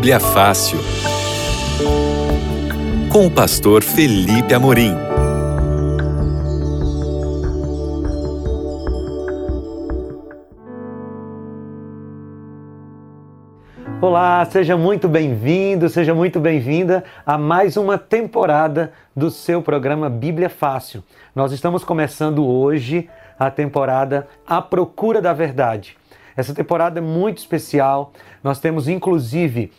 Bíblia Fácil. Com o pastor Felipe Amorim. Olá, seja muito bem-vindo, seja muito bem-vinda a mais uma temporada do seu programa Bíblia Fácil. Nós estamos começando hoje a temporada A Procura da Verdade. Essa temporada é muito especial. Nós temos inclusive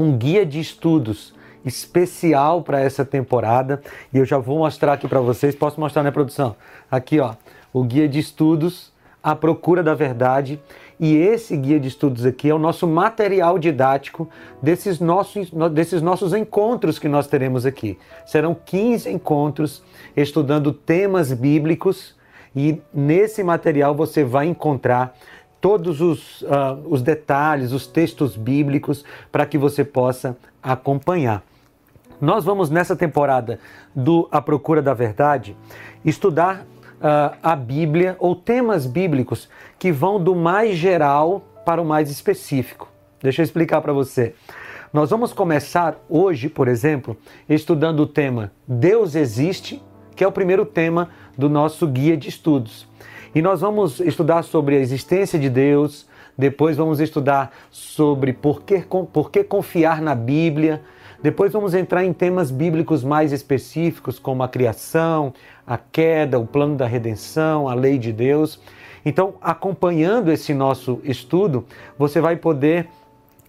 um guia de estudos especial para essa temporada e eu já vou mostrar aqui para vocês. Posso mostrar na produção? Aqui, ó, o guia de estudos A Procura da Verdade. E esse guia de estudos aqui é o nosso material didático desses nossos, desses nossos encontros que nós teremos aqui. Serão 15 encontros estudando temas bíblicos e nesse material você vai encontrar todos os, uh, os detalhes, os textos bíblicos para que você possa acompanhar. Nós vamos nessa temporada do A Procura da Verdade estudar uh, a Bíblia ou temas bíblicos que vão do mais geral para o mais específico. Deixa eu explicar para você. Nós vamos começar hoje, por exemplo, estudando o tema Deus existe, que é o primeiro tema do nosso guia de estudos. E nós vamos estudar sobre a existência de Deus, depois vamos estudar sobre por que, por que confiar na Bíblia, depois vamos entrar em temas bíblicos mais específicos, como a criação, a queda, o plano da redenção, a lei de Deus. Então, acompanhando esse nosso estudo, você vai poder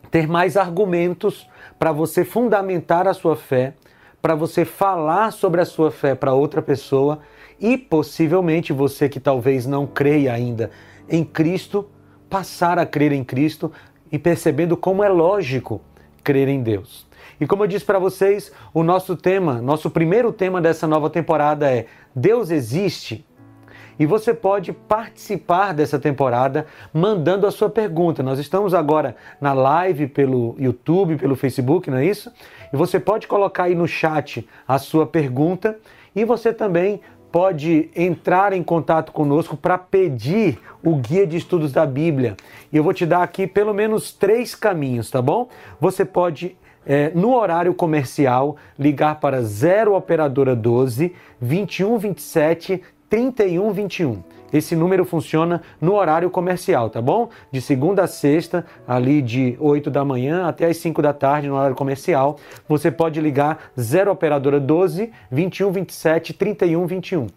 ter mais argumentos para você fundamentar a sua fé, para você falar sobre a sua fé para outra pessoa e possivelmente você que talvez não creia ainda em Cristo, passar a crer em Cristo e percebendo como é lógico crer em Deus. E como eu disse para vocês, o nosso tema, nosso primeiro tema dessa nova temporada é Deus existe? E você pode participar dessa temporada mandando a sua pergunta. Nós estamos agora na live pelo YouTube, pelo Facebook, não é isso? E você pode colocar aí no chat a sua pergunta e você também pode entrar em contato conosco para pedir o guia de estudos da Bíblia. E eu vou te dar aqui pelo menos três caminhos, tá bom? Você pode, é, no horário comercial, ligar para 0 Operadora 12 21 27 31 21. Esse número funciona no horário comercial, tá bom? De segunda a sexta, ali de 8 da manhã até as 5 da tarde no horário comercial. Você pode ligar 0 operadora 12 21 27 31 21.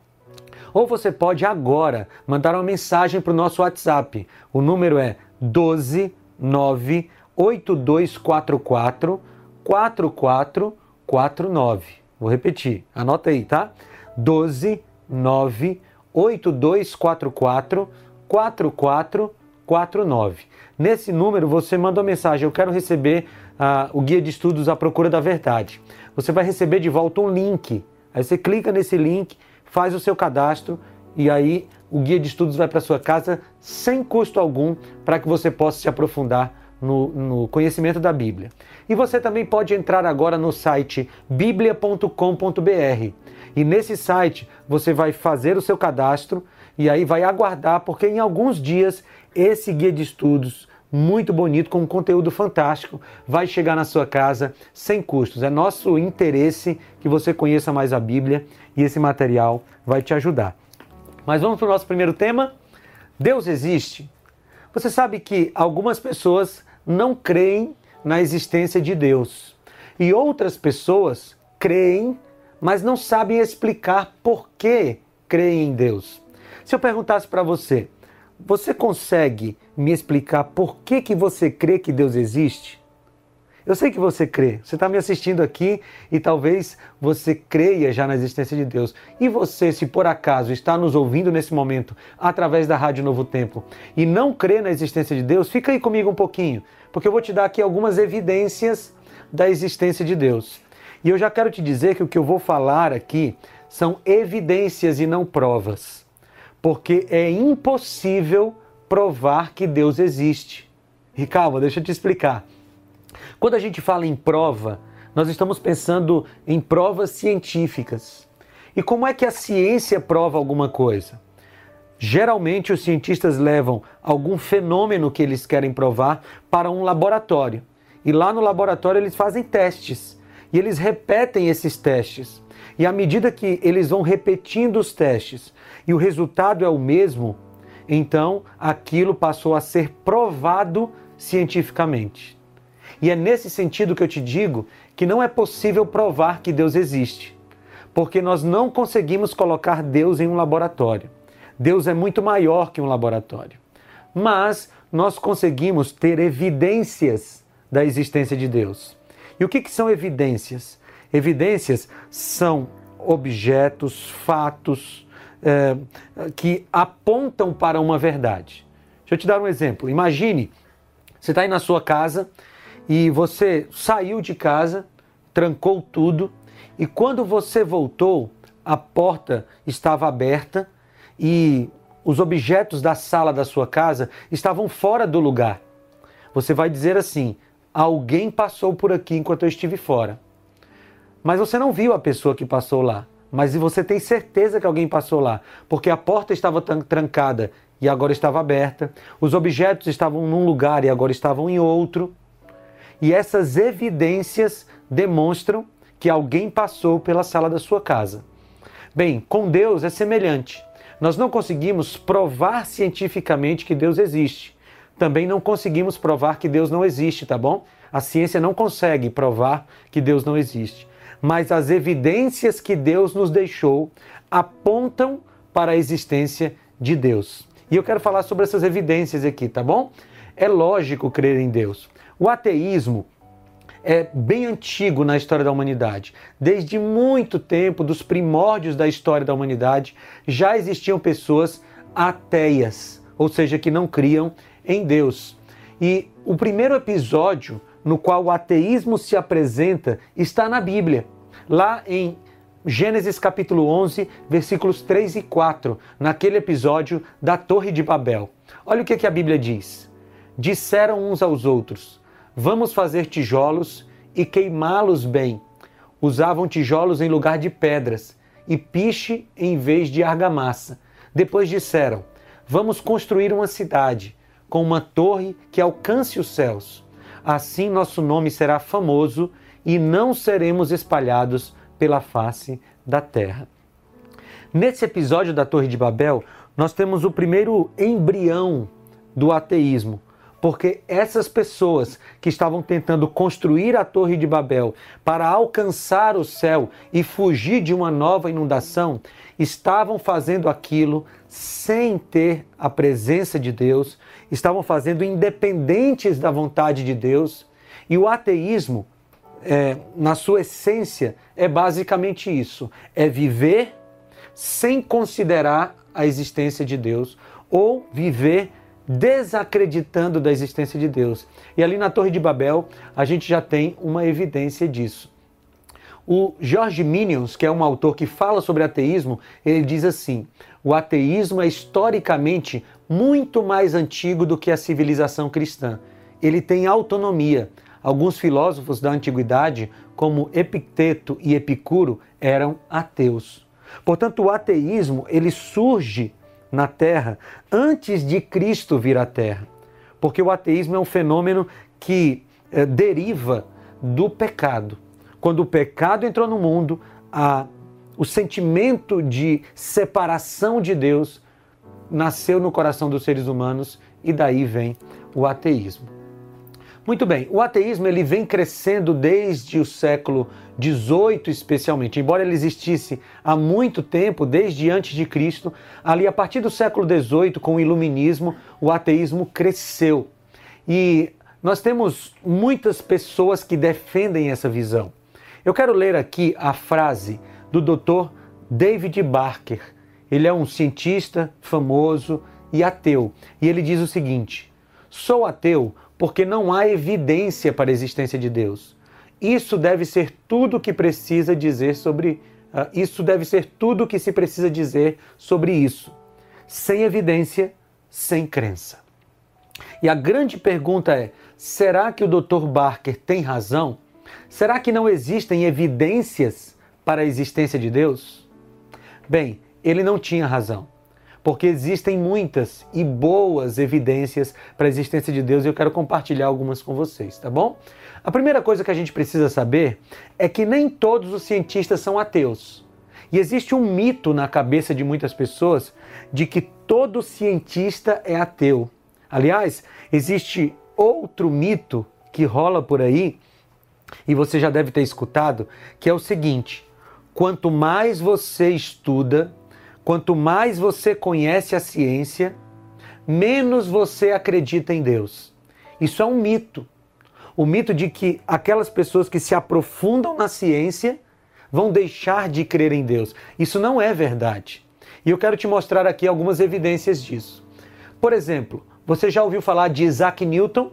Ou você pode agora mandar uma mensagem para o nosso WhatsApp. O número é 12 9 8244 4449. Vou repetir, anota aí, tá? 12 9 8244 4449. Nesse número você manda uma mensagem: Eu quero receber uh, o guia de estudos à procura da verdade. Você vai receber de volta um link. Aí você clica nesse link, faz o seu cadastro e aí o guia de estudos vai para sua casa sem custo algum para que você possa se aprofundar no, no, conhecimento da Bíblia. E você também pode entrar agora no site biblia.com.br. E nesse site você vai fazer o seu cadastro e aí vai aguardar, porque em alguns dias esse guia de estudos muito bonito, com um conteúdo fantástico, vai chegar na sua casa sem custos. É nosso interesse que você conheça mais a Bíblia e esse material vai te ajudar. Mas vamos para o nosso primeiro tema? Deus existe? Você sabe que algumas pessoas não creem na existência de Deus e outras pessoas creem mas não sabem explicar por que creem em Deus. Se eu perguntasse para você, você consegue me explicar por que, que você crê que Deus existe? Eu sei que você crê. Você está me assistindo aqui e talvez você creia já na existência de Deus. E você, se por acaso está nos ouvindo nesse momento através da Rádio Novo Tempo e não crê na existência de Deus, fica aí comigo um pouquinho, porque eu vou te dar aqui algumas evidências da existência de Deus. E eu já quero te dizer que o que eu vou falar aqui são evidências e não provas, porque é impossível provar que Deus existe. E calma, deixa eu te explicar. Quando a gente fala em prova, nós estamos pensando em provas científicas. E como é que a ciência prova alguma coisa? Geralmente os cientistas levam algum fenômeno que eles querem provar para um laboratório. E lá no laboratório eles fazem testes. E eles repetem esses testes. E à medida que eles vão repetindo os testes e o resultado é o mesmo, então aquilo passou a ser provado cientificamente. E é nesse sentido que eu te digo que não é possível provar que Deus existe, porque nós não conseguimos colocar Deus em um laboratório. Deus é muito maior que um laboratório. Mas nós conseguimos ter evidências da existência de Deus. E o que, que são evidências? Evidências são objetos, fatos é, que apontam para uma verdade. Deixa eu te dar um exemplo. Imagine, você está aí na sua casa e você saiu de casa, trancou tudo e quando você voltou, a porta estava aberta e os objetos da sala da sua casa estavam fora do lugar. Você vai dizer assim: alguém passou por aqui enquanto eu estive fora. Mas você não viu a pessoa que passou lá. Mas você tem certeza que alguém passou lá, porque a porta estava trancada e agora estava aberta, os objetos estavam num lugar e agora estavam em outro. E essas evidências demonstram que alguém passou pela sala da sua casa. Bem, com Deus é semelhante. Nós não conseguimos provar cientificamente que Deus existe. Também não conseguimos provar que Deus não existe, tá bom? A ciência não consegue provar que Deus não existe. Mas as evidências que Deus nos deixou apontam para a existência de Deus. E eu quero falar sobre essas evidências aqui, tá bom? É lógico crer em Deus. O ateísmo é bem antigo na história da humanidade. Desde muito tempo, dos primórdios da história da humanidade, já existiam pessoas ateias, ou seja, que não criam em Deus. E o primeiro episódio no qual o ateísmo se apresenta está na Bíblia, lá em Gênesis capítulo 11, versículos 3 e 4, naquele episódio da Torre de Babel. Olha o que, que a Bíblia diz. Disseram uns aos outros: Vamos fazer tijolos e queimá-los bem. Usavam tijolos em lugar de pedras e piche em vez de argamassa. Depois disseram: Vamos construir uma cidade com uma torre que alcance os céus. Assim nosso nome será famoso e não seremos espalhados pela face da terra. Nesse episódio da Torre de Babel, nós temos o primeiro embrião do ateísmo, porque essas pessoas que estavam tentando construir a Torre de Babel para alcançar o céu e fugir de uma nova inundação, estavam fazendo aquilo sem ter a presença de Deus, estavam fazendo independentes da vontade de Deus. E o ateísmo, é, na sua essência, é basicamente isso: é viver sem considerar a existência de Deus ou viver desacreditando da existência de Deus. E ali na Torre de Babel, a gente já tem uma evidência disso. O George Minions, que é um autor que fala sobre ateísmo, ele diz assim: o ateísmo é historicamente muito mais antigo do que a civilização cristã. Ele tem autonomia. Alguns filósofos da antiguidade, como Epicteto e Epicuro, eram ateus. Portanto, o ateísmo ele surge na Terra antes de Cristo vir à Terra. Porque o ateísmo é um fenômeno que é, deriva do pecado. Quando o pecado entrou no mundo, a, o sentimento de separação de Deus nasceu no coração dos seres humanos e daí vem o ateísmo. Muito bem, o ateísmo ele vem crescendo desde o século XVIII, especialmente. Embora ele existisse há muito tempo, desde antes de Cristo, ali a partir do século XVIII, com o iluminismo, o ateísmo cresceu. E nós temos muitas pessoas que defendem essa visão. Eu quero ler aqui a frase do Dr. David Barker. Ele é um cientista famoso e ateu. E ele diz o seguinte: Sou ateu porque não há evidência para a existência de Deus. Isso deve ser tudo que precisa dizer sobre uh, isso deve ser tudo que se precisa dizer sobre isso. Sem evidência, sem crença. E a grande pergunta é: será que o Dr. Barker tem razão? Será que não existem evidências para a existência de Deus? Bem, ele não tinha razão porque existem muitas e boas evidências para a existência de Deus e eu quero compartilhar algumas com vocês, tá bom? A primeira coisa que a gente precisa saber é que nem todos os cientistas são ateus. E existe um mito na cabeça de muitas pessoas de que todo cientista é ateu. Aliás, existe outro mito que rola por aí, e você já deve ter escutado, que é o seguinte: quanto mais você estuda, quanto mais você conhece a ciência, menos você acredita em Deus. Isso é um mito. O mito de que aquelas pessoas que se aprofundam na ciência vão deixar de crer em Deus. Isso não é verdade. E eu quero te mostrar aqui algumas evidências disso. Por exemplo, você já ouviu falar de Isaac Newton?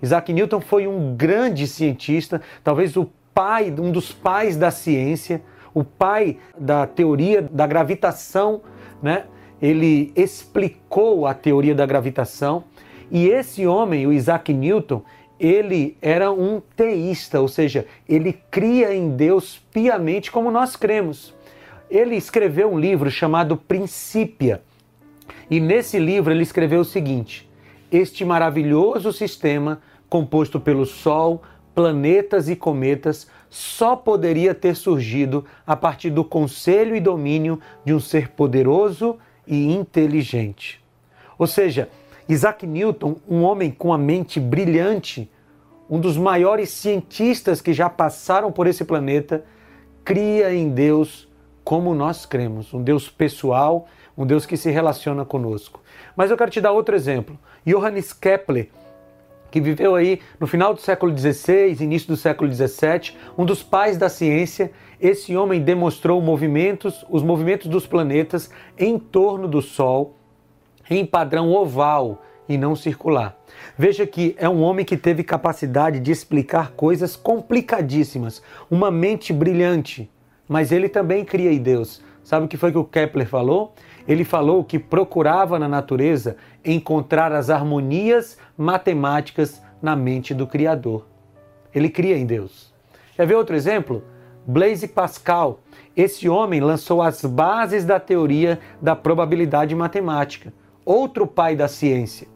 Isaac Newton foi um grande cientista, talvez o pai, um dos pais da ciência, o pai da teoria da gravitação, né? Ele explicou a teoria da gravitação e esse homem, o Isaac Newton, ele era um teísta, ou seja, ele cria em Deus piamente como nós cremos. Ele escreveu um livro chamado Princípia e nesse livro ele escreveu o seguinte: Este maravilhoso sistema, composto pelo Sol, planetas e cometas, só poderia ter surgido a partir do conselho e domínio de um ser poderoso e inteligente. Ou seja, Isaac Newton, um homem com a mente brilhante, um dos maiores cientistas que já passaram por esse planeta, cria em Deus como nós cremos, um Deus pessoal um Deus que se relaciona conosco. Mas eu quero te dar outro exemplo. Johannes Kepler, que viveu aí no final do século XVI, início do século XVII, um dos pais da ciência, esse homem demonstrou movimentos, os movimentos dos planetas em torno do Sol em padrão oval e não circular. Veja que é um homem que teve capacidade de explicar coisas complicadíssimas, uma mente brilhante, mas ele também cria em Deus. Sabe o que foi que o Kepler falou? Ele falou que procurava na natureza encontrar as harmonias matemáticas na mente do Criador. Ele cria em Deus. Quer ver outro exemplo? Blaise Pascal. Esse homem lançou as bases da teoria da probabilidade matemática, outro pai da ciência.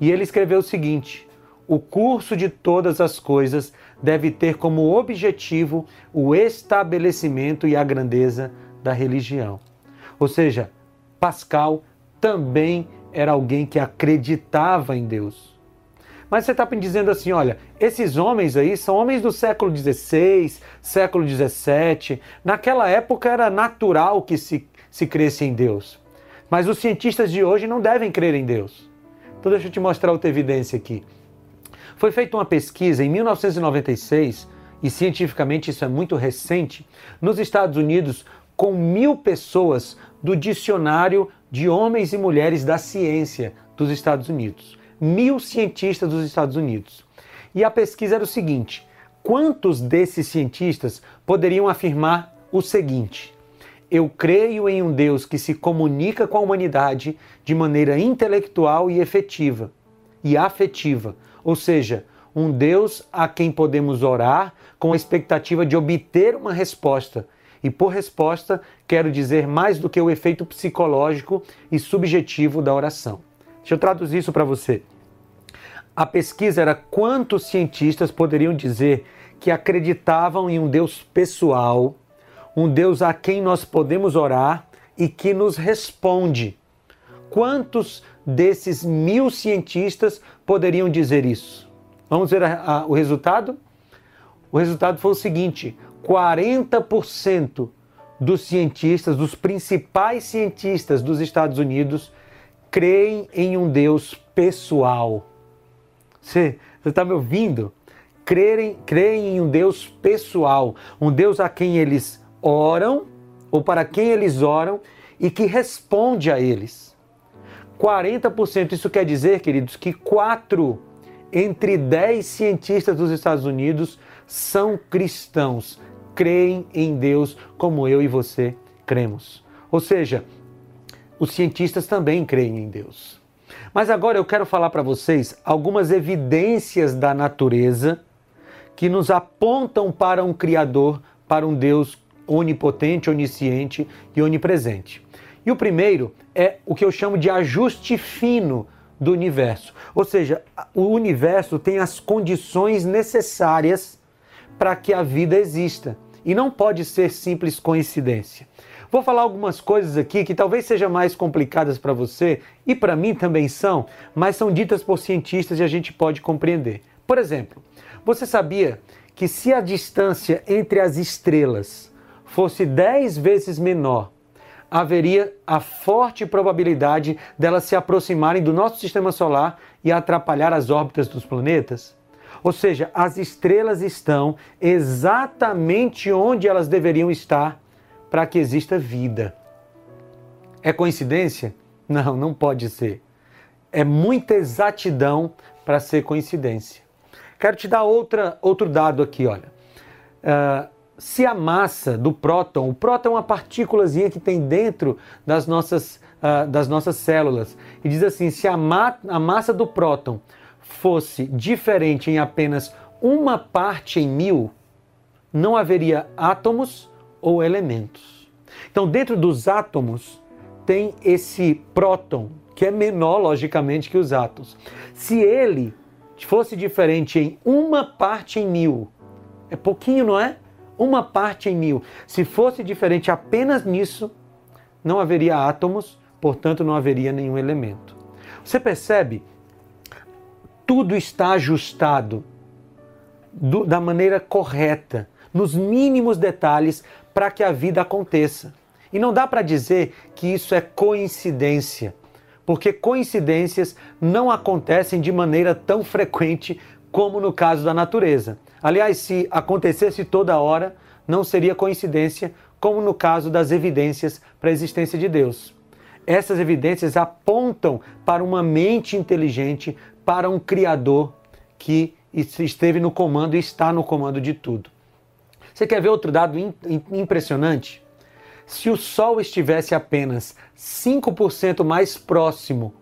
E ele escreveu o seguinte: o curso de todas as coisas deve ter como objetivo o estabelecimento e a grandeza da religião. Ou seja, Pascal também era alguém que acreditava em Deus. Mas você está me dizendo assim: olha, esses homens aí são homens do século XVI, século XVII. Naquela época era natural que se, se cresce em Deus. Mas os cientistas de hoje não devem crer em Deus. Então, deixa eu te mostrar outra evidência aqui. Foi feita uma pesquisa em 1996, e cientificamente isso é muito recente, nos Estados Unidos, com mil pessoas do Dicionário de Homens e Mulheres da Ciência dos Estados Unidos. Mil cientistas dos Estados Unidos. E a pesquisa era o seguinte: quantos desses cientistas poderiam afirmar o seguinte? Eu creio em um Deus que se comunica com a humanidade de maneira intelectual e efetiva e afetiva, ou seja, um Deus a quem podemos orar com a expectativa de obter uma resposta e por resposta, quero dizer mais do que o efeito psicológico e subjetivo da oração. Deixa eu traduzir isso para você. A pesquisa era quantos cientistas poderiam dizer que acreditavam em um Deus pessoal, um Deus a quem nós podemos orar e que nos responde. Quantos desses mil cientistas poderiam dizer isso? Vamos ver a, a, o resultado? O resultado foi o seguinte: 40% dos cientistas, dos principais cientistas dos Estados Unidos, creem em um Deus pessoal. Você está me ouvindo? Creem, creem em um Deus pessoal, um Deus a quem eles oram, ou para quem eles oram, e que responde a eles. 40%, isso quer dizer, queridos, que 4 entre 10 cientistas dos Estados Unidos são cristãos, creem em Deus como eu e você cremos. Ou seja, os cientistas também creem em Deus. Mas agora eu quero falar para vocês algumas evidências da natureza que nos apontam para um Criador, para um Deus onipotente, onisciente e onipresente. E o primeiro é o que eu chamo de ajuste fino do universo. Ou seja, o universo tem as condições necessárias para que a vida exista e não pode ser simples coincidência. Vou falar algumas coisas aqui que talvez sejam mais complicadas para você e para mim também são, mas são ditas por cientistas e a gente pode compreender. Por exemplo, você sabia que se a distância entre as estrelas fosse 10 vezes menor, haveria a forte probabilidade delas se aproximarem do nosso sistema solar e atrapalhar as órbitas dos planetas? Ou seja, as estrelas estão exatamente onde elas deveriam estar para que exista vida. É coincidência? Não, não pode ser. É muita exatidão para ser coincidência. Quero te dar outra, outro dado aqui, olha. Uh, se a massa do próton, o próton é uma partículazinha que tem dentro das nossas, uh, das nossas células, e diz assim: se a, ma a massa do próton fosse diferente em apenas uma parte em mil, não haveria átomos ou elementos. Então, dentro dos átomos tem esse próton, que é menor, logicamente, que os átomos. Se ele fosse diferente em uma parte em mil, é pouquinho, não é? Uma parte em mil. Se fosse diferente apenas nisso, não haveria átomos, portanto, não haveria nenhum elemento. Você percebe tudo está ajustado do, da maneira correta, nos mínimos detalhes, para que a vida aconteça. E não dá para dizer que isso é coincidência, porque coincidências não acontecem de maneira tão frequente como no caso da natureza. Aliás, se acontecesse toda hora, não seria coincidência, como no caso das evidências para a existência de Deus. Essas evidências apontam para uma mente inteligente, para um Criador que esteve no comando e está no comando de tudo. Você quer ver outro dado impressionante? Se o Sol estivesse apenas 5% mais próximo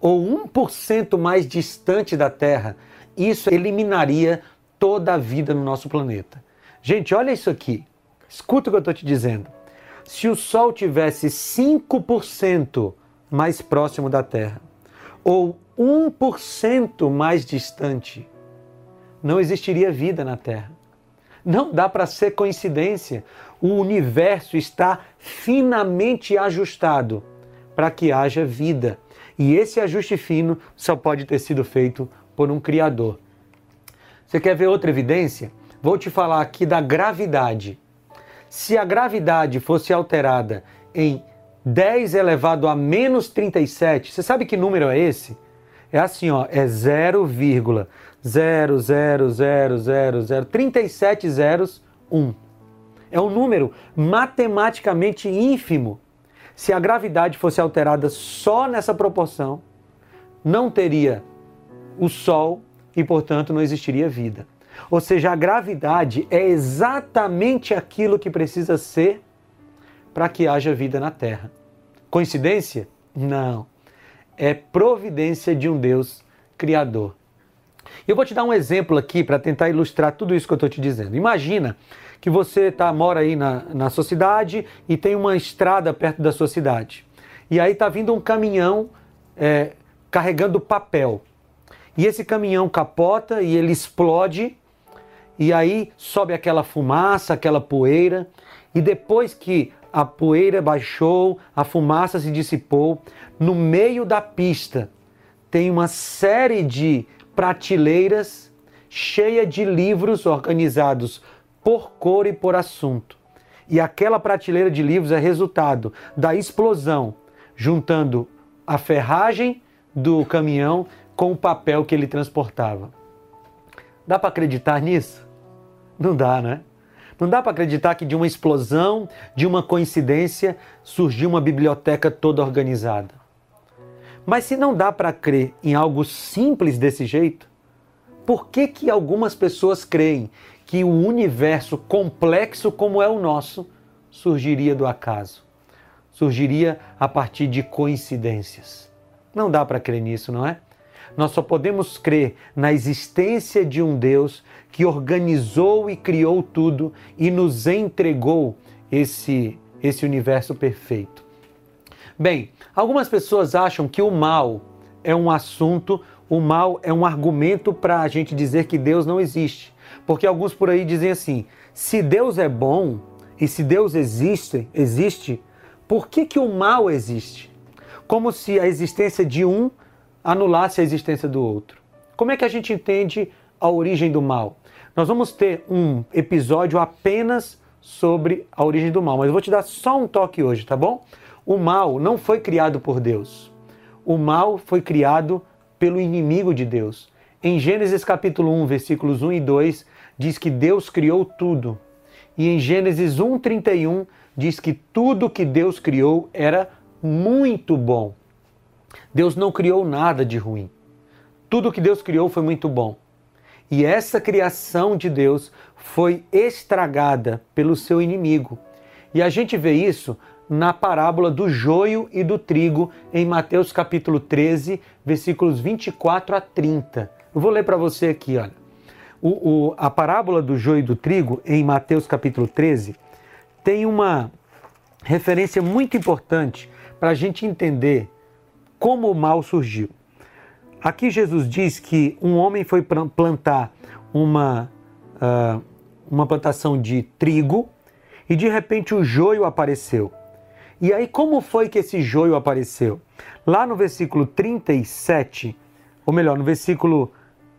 ou 1% mais distante da Terra, isso eliminaria toda a vida no nosso planeta. Gente, olha isso aqui. Escuta o que eu estou te dizendo. Se o Sol tivesse 5% mais próximo da Terra ou 1% mais distante, não existiria vida na Terra. Não dá para ser coincidência. O universo está finamente ajustado para que haja vida. E esse ajuste fino só pode ter sido feito por um Criador. Você quer ver outra evidência? Vou te falar aqui da gravidade. Se a gravidade fosse alterada em 10 elevado a menos 37, você sabe que número é esse? É assim, ó, é 0,0000037 zeros 1. É um número matematicamente ínfimo. Se a gravidade fosse alterada só nessa proporção, não teria o Sol e, portanto, não existiria vida. Ou seja, a gravidade é exatamente aquilo que precisa ser para que haja vida na Terra. Coincidência? Não é providência de um Deus criador. Eu vou te dar um exemplo aqui para tentar ilustrar tudo isso que eu estou te dizendo. Imagina que você tá, mora aí na, na sua cidade e tem uma estrada perto da sua cidade. E aí está vindo um caminhão é, carregando papel. E esse caminhão capota e ele explode, e aí sobe aquela fumaça, aquela poeira, e depois que a poeira baixou, a fumaça se dissipou. No meio da pista tem uma série de prateleiras cheia de livros organizados por cor e por assunto. E aquela prateleira de livros é resultado da explosão, juntando a ferragem do caminhão com o papel que ele transportava. Dá para acreditar nisso? Não dá, né? Não dá para acreditar que de uma explosão, de uma coincidência, surgiu uma biblioteca toda organizada. Mas se não dá para crer em algo simples desse jeito, por que, que algumas pessoas creem que o universo complexo como é o nosso surgiria do acaso? Surgiria a partir de coincidências. Não dá para crer nisso, não é? Nós só podemos crer na existência de um Deus que organizou e criou tudo e nos entregou esse, esse universo perfeito. Bem, algumas pessoas acham que o mal é um assunto, o mal é um argumento para a gente dizer que Deus não existe. Porque alguns por aí dizem assim: se Deus é bom e se Deus existe, existe, por que, que o mal existe? Como se a existência de um anulasse a existência do outro. Como é que a gente entende a origem do mal? Nós vamos ter um episódio apenas sobre a origem do mal, mas eu vou te dar só um toque hoje, tá bom? O mal não foi criado por Deus. O mal foi criado pelo inimigo de Deus. Em Gênesis capítulo 1, versículos 1 e 2, diz que Deus criou tudo. E em Gênesis 1:31 diz que tudo que Deus criou era muito bom. Deus não criou nada de ruim. Tudo que Deus criou foi muito bom. E essa criação de Deus foi estragada pelo seu inimigo. E a gente vê isso na parábola do joio e do trigo em Mateus capítulo 13, versículos 24 a 30. Eu vou ler para você aqui, olha. O, o, a parábola do joio e do trigo em Mateus capítulo 13 tem uma referência muito importante para a gente entender como o mal surgiu. Aqui Jesus diz que um homem foi plantar uma, uh, uma plantação de trigo e de repente o joio apareceu. E aí, como foi que esse joio apareceu? Lá no versículo 37, ou melhor, no versículo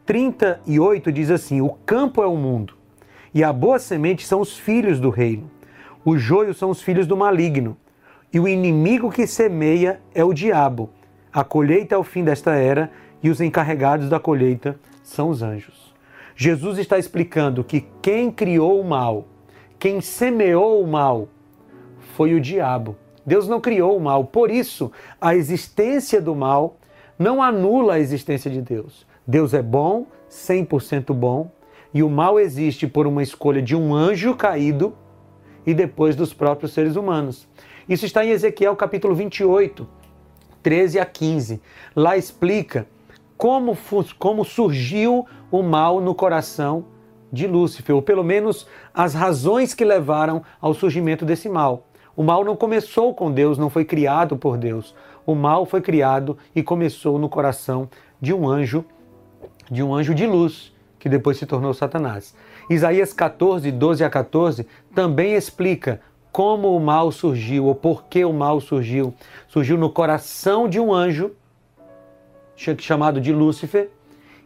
38 diz assim: O campo é o mundo, e a boa semente são os filhos do reino. O joio são os filhos do maligno, e o inimigo que semeia é o diabo. A colheita é o fim desta era, e os encarregados da colheita são os anjos. Jesus está explicando que quem criou o mal, quem semeou o mal, foi o diabo. Deus não criou o mal. Por isso, a existência do mal não anula a existência de Deus. Deus é bom, 100% bom, e o mal existe por uma escolha de um anjo caído e depois dos próprios seres humanos. Isso está em Ezequiel capítulo 28, 13 a 15. Lá explica como, como surgiu o mal no coração de Lúcifer, ou pelo menos as razões que levaram ao surgimento desse mal. O mal não começou com Deus, não foi criado por Deus. O mal foi criado e começou no coração de um anjo, de um anjo de luz, que depois se tornou Satanás. Isaías 14, 12 a 14 também explica como o mal surgiu, ou por que o mal surgiu. Surgiu no coração de um anjo, chamado de Lúcifer,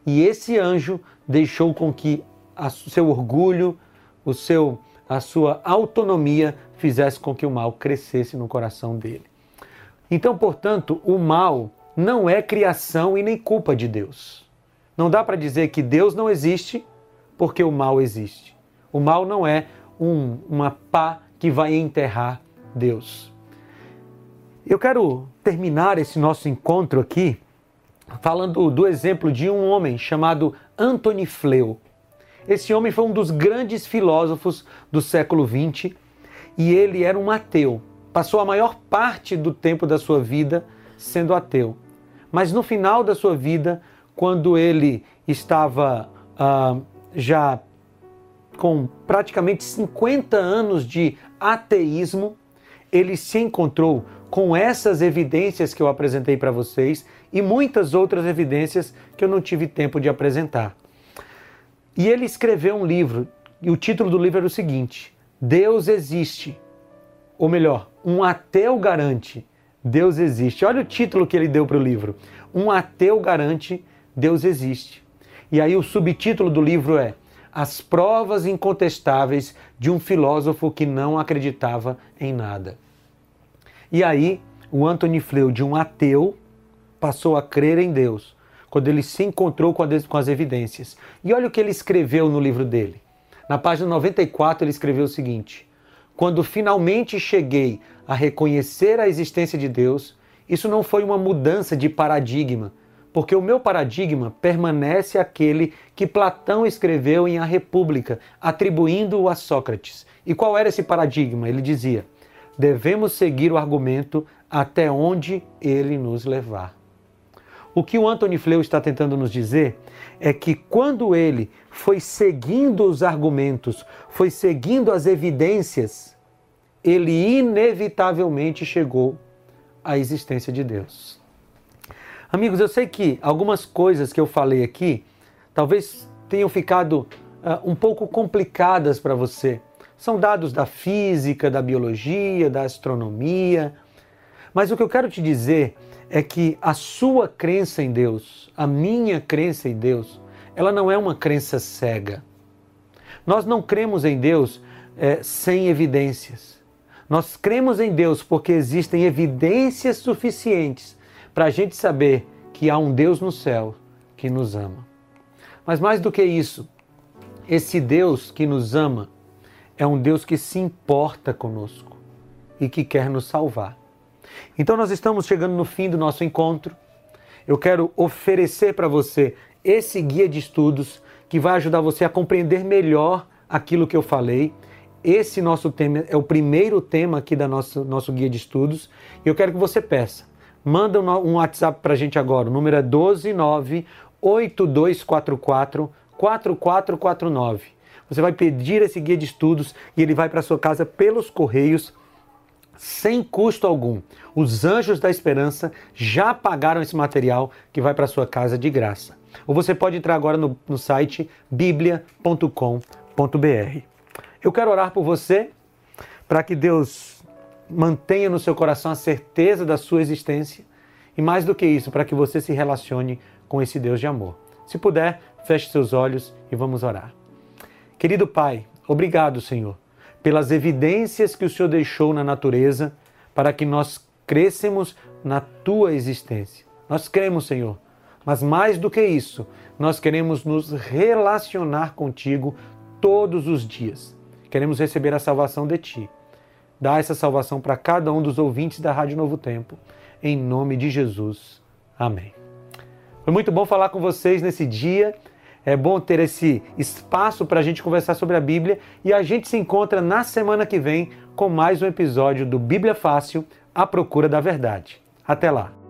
e esse anjo deixou com que o seu orgulho, o seu, a sua autonomia fizesse com que o mal crescesse no coração dele. Então, portanto, o mal não é criação e nem culpa de Deus. Não dá para dizer que Deus não existe porque o mal existe. O mal não é um, uma pá que vai enterrar Deus. Eu quero terminar esse nosso encontro aqui falando do exemplo de um homem chamado Antony Fleu. Esse homem foi um dos grandes filósofos do século XX e ele era um ateu. Passou a maior parte do tempo da sua vida sendo ateu. Mas no final da sua vida, quando ele estava ah, já com praticamente 50 anos de ateísmo, ele se encontrou com essas evidências que eu apresentei para vocês e muitas outras evidências que eu não tive tempo de apresentar. E ele escreveu um livro, e o título do livro era o seguinte: Deus existe. Ou melhor, um ateu garante Deus existe. Olha o título que ele deu para o livro. Um ateu garante Deus existe. E aí o subtítulo do livro é As provas incontestáveis de um filósofo que não acreditava em nada. E aí o Anthony Fleu, de um ateu, passou a crer em Deus quando ele se encontrou com, as evidências. E olha o que ele escreveu no livro dele. Na página 94, ele escreveu o seguinte: Quando finalmente cheguei a reconhecer a existência de Deus, isso não foi uma mudança de paradigma, porque o meu paradigma permanece aquele que Platão escreveu em A República, atribuindo-o a Sócrates. E qual era esse paradigma? Ele dizia: devemos seguir o argumento até onde ele nos levar. O que o Anthony Fleu está tentando nos dizer é que quando ele foi seguindo os argumentos, foi seguindo as evidências, ele inevitavelmente chegou a existência de Deus. Amigos, eu sei que algumas coisas que eu falei aqui talvez tenham ficado uh, um pouco complicadas para você. São dados da física, da biologia, da astronomia. Mas o que eu quero te dizer é que a sua crença em Deus, a minha crença em Deus, ela não é uma crença cega. Nós não cremos em Deus é, sem evidências. Nós cremos em Deus porque existem evidências suficientes para a gente saber que há um Deus no céu que nos ama. Mas mais do que isso, esse Deus que nos ama é um Deus que se importa conosco e que quer nos salvar. Então nós estamos chegando no fim do nosso encontro. Eu quero oferecer para você esse guia de estudos que vai ajudar você a compreender melhor aquilo que eu falei. Esse nosso tema é o primeiro tema aqui da nosso, nosso guia de estudos. E eu quero que você peça. Manda um WhatsApp para a gente agora. O número é 129 8244 4449. Você vai pedir esse guia de estudos e ele vai para sua casa pelos correios sem custo algum. Os anjos da esperança já pagaram esse material que vai para sua casa de graça. Ou você pode entrar agora no, no site biblia.com.br. Eu quero orar por você para que Deus mantenha no seu coração a certeza da sua existência e mais do que isso, para que você se relacione com esse Deus de amor. Se puder, feche seus olhos e vamos orar. Querido Pai, obrigado, Senhor, pelas evidências que o Senhor deixou na natureza para que nós crescemos na tua existência. Nós cremos, Senhor, mas mais do que isso, nós queremos nos relacionar contigo todos os dias. Queremos receber a salvação de ti. Dá essa salvação para cada um dos ouvintes da Rádio Novo Tempo. Em nome de Jesus. Amém. Foi muito bom falar com vocês nesse dia. É bom ter esse espaço para a gente conversar sobre a Bíblia e a gente se encontra na semana que vem com mais um episódio do Bíblia Fácil, A Procura da Verdade. Até lá!